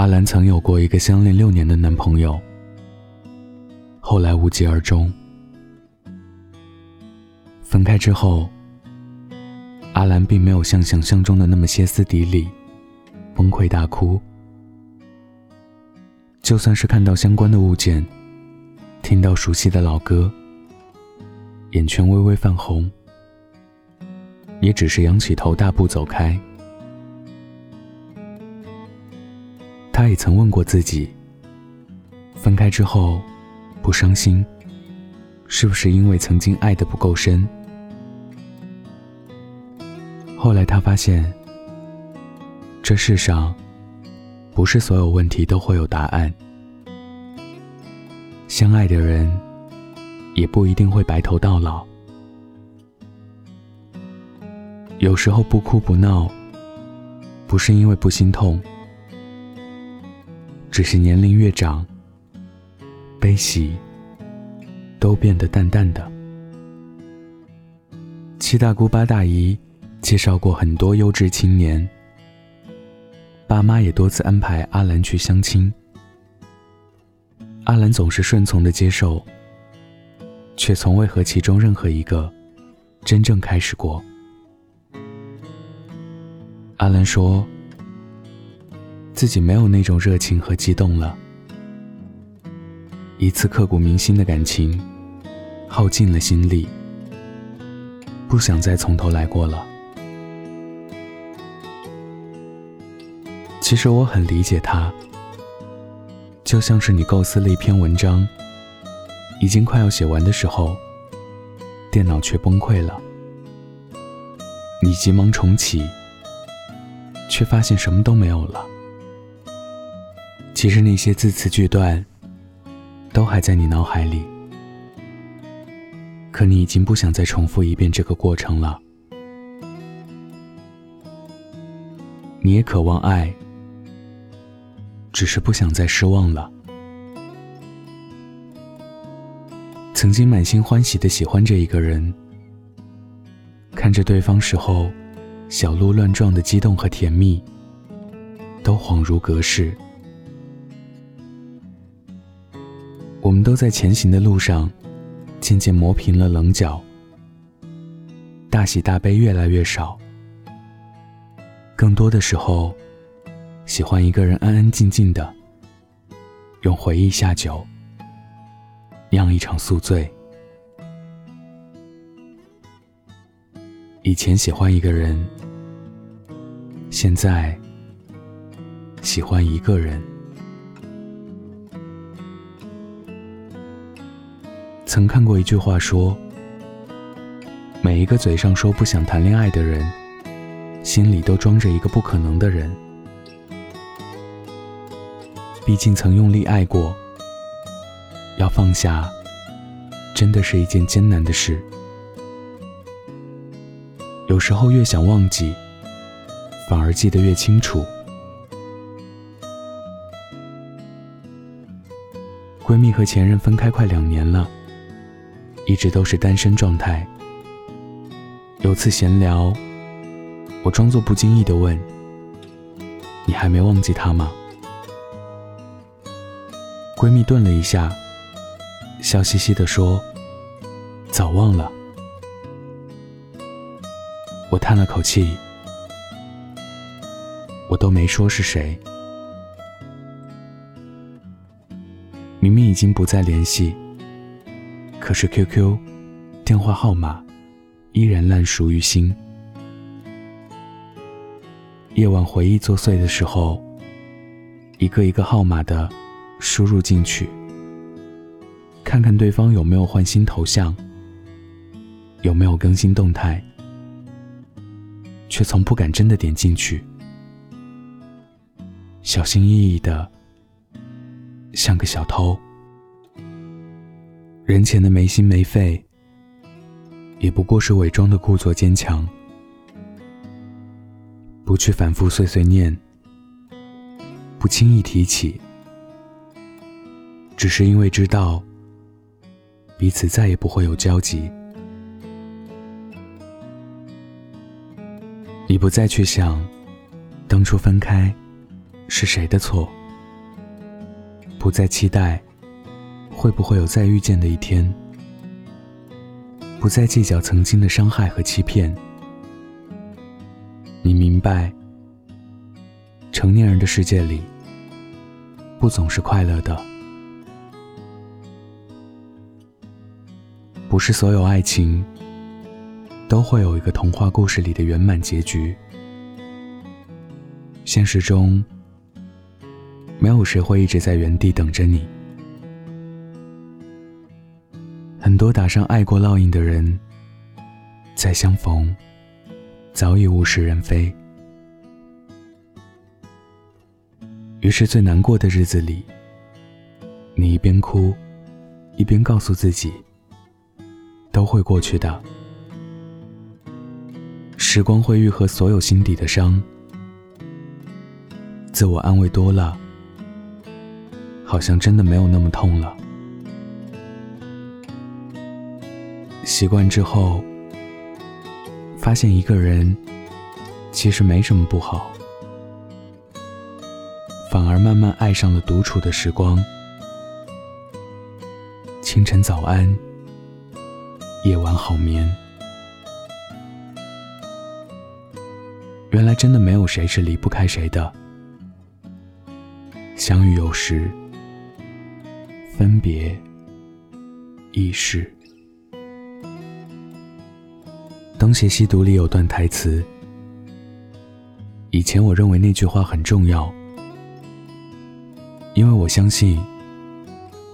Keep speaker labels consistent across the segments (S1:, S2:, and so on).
S1: 阿兰曾有过一个相恋六年的男朋友，后来无疾而终。分开之后，阿兰并没有像想象中的那么歇斯底里、崩溃大哭。就算是看到相关的物件，听到熟悉的老歌，眼圈微微泛红，也只是仰起头大步走开。他也曾问过自己：分开之后不伤心，是不是因为曾经爱的不够深？后来他发现，这世上不是所有问题都会有答案，相爱的人也不一定会白头到老。有时候不哭不闹，不是因为不心痛。只是年龄越长，悲喜都变得淡淡的。七大姑八大姨介绍过很多优质青年，爸妈也多次安排阿兰去相亲，阿兰总是顺从的接受，却从未和其中任何一个真正开始过。阿兰说。自己没有那种热情和激动了，一次刻骨铭心的感情，耗尽了心力，不想再从头来过了。其实我很理解他，就像是你构思了一篇文章，已经快要写完的时候，电脑却崩溃了，你急忙重启，却发现什么都没有了。其实那些字词句段，都还在你脑海里，可你已经不想再重复一遍这个过程了。你也渴望爱，只是不想再失望了。曾经满心欢喜的喜欢着一个人，看着对方时候小鹿乱撞的激动和甜蜜，都恍如隔世。我们都在前行的路上，渐渐磨平了棱角，大喜大悲越来越少。更多的时候，喜欢一个人安安静静的，用回忆下酒，酿一场宿醉。以前喜欢一个人，现在喜欢一个人。曾看过一句话说：“每一个嘴上说不想谈恋爱的人，心里都装着一个不可能的人。毕竟曾用力爱过，要放下，真的是一件艰难的事。有时候越想忘记，反而记得越清楚。”闺蜜和前任分开快两年了。一直都是单身状态。有次闲聊，我装作不经意的问：“你还没忘记他吗？”闺蜜顿了一下，笑嘻嘻的说：“早忘了。”我叹了口气，我都没说是谁。明明已经不再联系。可是 QQ 电话号码依然烂熟于心。夜晚回忆作祟的时候，一个一个号码的输入进去，看看对方有没有换新头像，有没有更新动态，却从不敢真的点进去，小心翼翼的，像个小偷。人前的没心没肺，也不过是伪装的故作坚强，不去反复碎碎念，不轻易提起，只是因为知道彼此再也不会有交集。你不再去想当初分开是谁的错，不再期待会不会有再遇见的一天，不再计较曾经的伤害和欺骗。你明白，成年人的世界里，不总是快乐的，不是所有爱情都会有一个童话故事里的圆满结局。现实中，没有谁会一直在原地等着你。多打上爱过烙印的人，再相逢，早已物是人非。于是最难过的日子里，你一边哭，一边告诉自己，都会过去的。时光会愈合所有心底的伤。自我安慰多了，好像真的没有那么痛了。习惯之后，发现一个人其实没什么不好，反而慢慢爱上了独处的时光。清晨早安，夜晚好眠。原来真的没有谁是离不开谁的。相遇有时，分别亦是。《东邪西毒》里有段台词，以前我认为那句话很重要，因为我相信，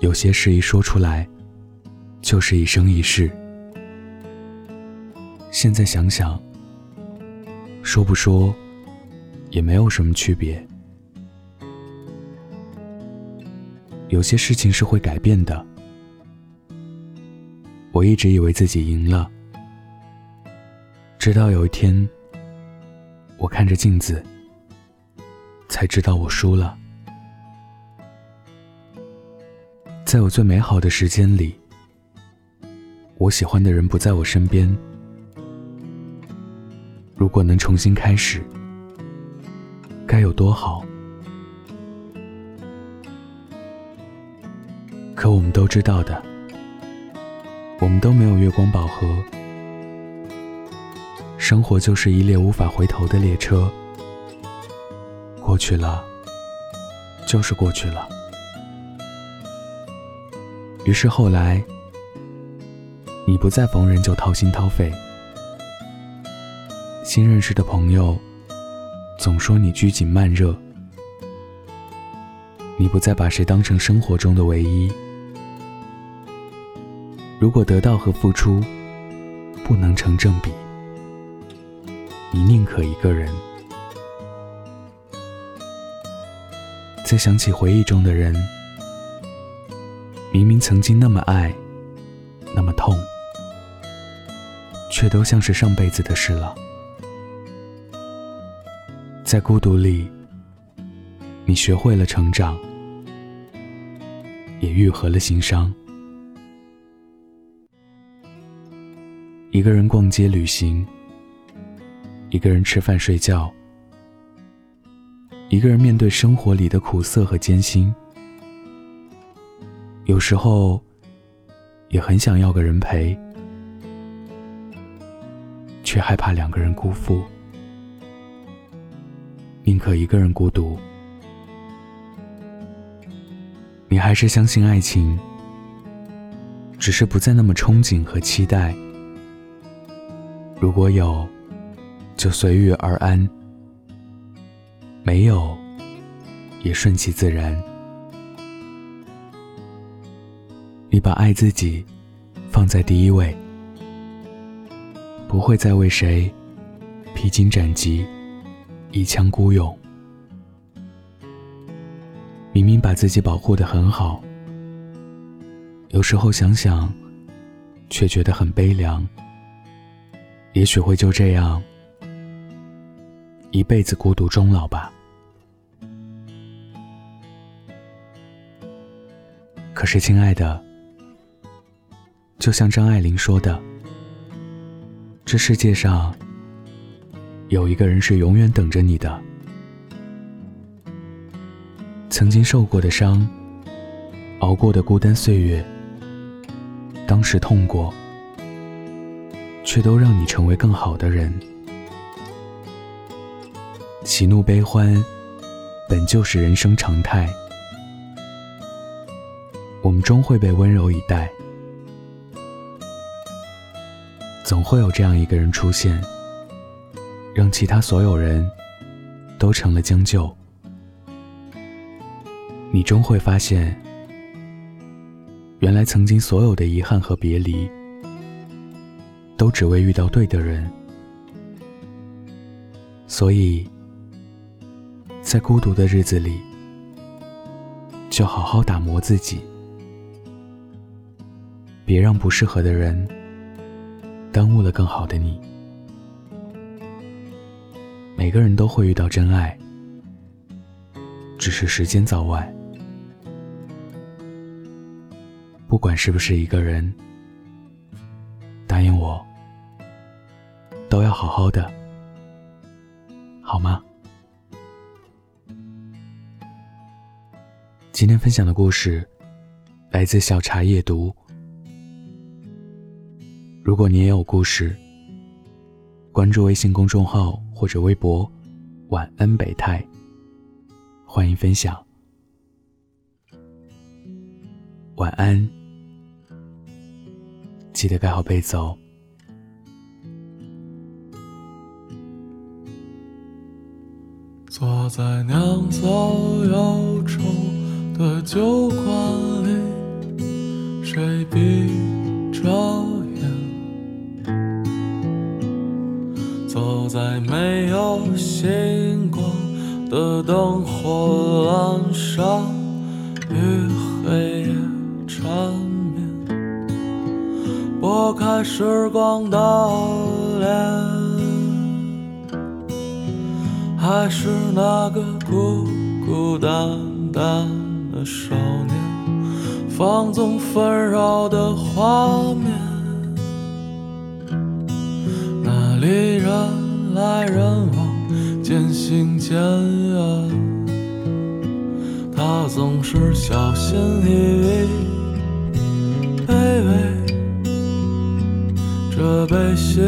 S1: 有些事一说出来，就是一生一世。现在想想，说不说，也没有什么区别。有些事情是会改变的。我一直以为自己赢了，直到有一天，我看着镜子，才知道我输了。在我最美好的时间里，我喜欢的人不在我身边。如果能重新开始，该有多好！可我们都知道的，我们都没有月光宝盒。生活就是一列无法回头的列车，过去了，就是过去了。于是后来，你不再逢人就掏心掏肺，新认识的朋友总说你拘谨慢热，你不再把谁当成生活中的唯一。如果得到和付出不能成正比，你宁可一个人。再想起回忆中的人，明明曾经那么爱，那么痛，却都像是上辈子的事了。在孤独里，你学会了成长，也愈合了心伤。一个人逛街旅行，一个人吃饭睡觉，一个人面对生活里的苦涩和艰辛。有时候，也很想要个人陪，却害怕两个人辜负，宁可一个人孤独。你还是相信爱情，只是不再那么憧憬和期待。如果有，就随遇而安；没有，也顺其自然。你把爱自己放在第一位，不会再为谁披荆斩棘、一腔孤勇。明明把自己保护的很好，有时候想想，却觉得很悲凉。也许会就这样一辈子孤独终老吧。可是，亲爱的，就像张爱玲说的，这世界上有一个人是永远等着你的。曾经受过的伤，熬过的孤单岁月，当时痛过，却都让你成为更好的人。喜怒悲欢，本就是人生常态，我们终会被温柔以待。总会有这样一个人出现，让其他所有人都成了将就。你终会发现，原来曾经所有的遗憾和别离，都只为遇到对的人。所以，在孤独的日子里，就好好打磨自己，别让不适合的人。耽误了更好的你。每个人都会遇到真爱，只是时间早晚。不管是不是一个人，答应我，都要好好的，好吗？今天分享的故事来自小茶夜读。如果你也有故事，关注微信公众号或者微博“晚安北太”，欢迎分享。晚安，记得盖好被子哦。
S2: 坐在酿造忧愁的酒馆里，谁闭着眼？走在没有星光的灯火阑珊，与黑夜缠绵，拨开时光的脸，还是那个孤孤单单少年，放纵纷扰的画面。那里人来人往，渐行渐远。他总是小心翼翼，卑微着悲喜。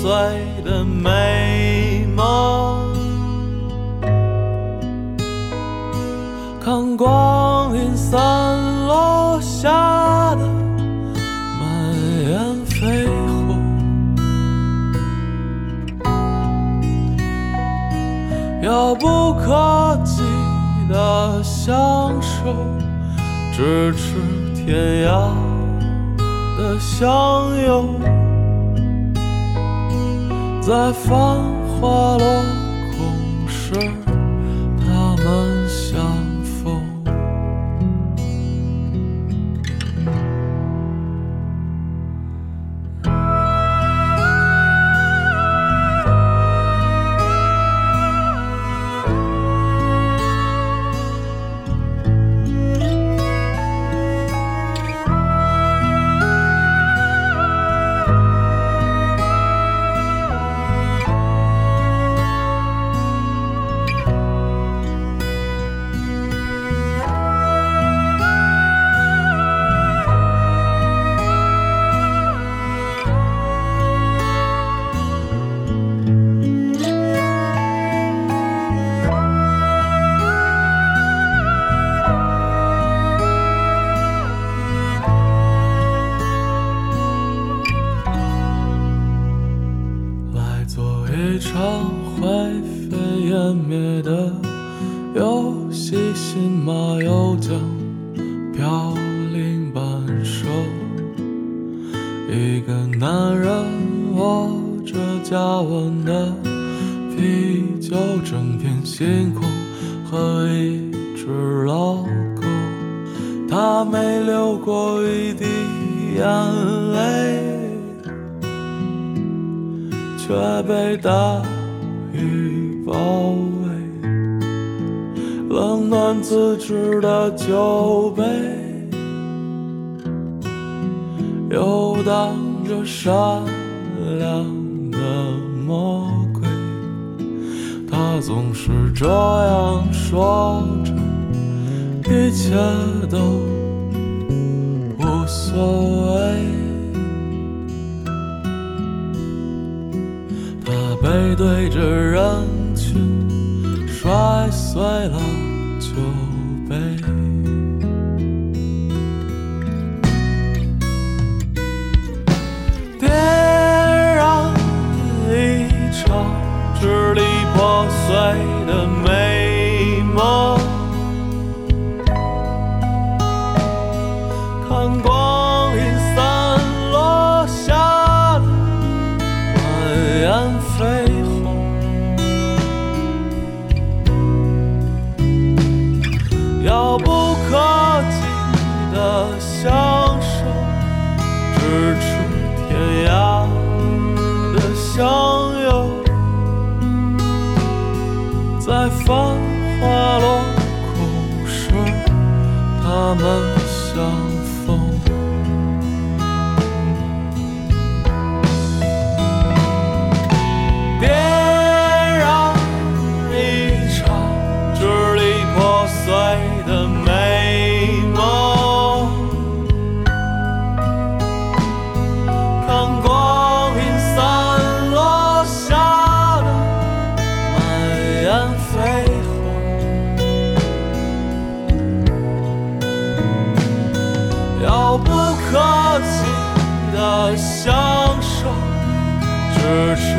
S2: 碎的美梦，看光阴散落下的满眼飞红，遥不可及的相守，咫尺天涯的相拥。在繁华落空时。就整片星空和一只老狗，它没流过一滴眼泪，却被大雨包围。冷暖自知的酒杯，游荡着闪亮的梦。他总是这样说着一切都无所谓。他背对着人群摔碎了酒。church.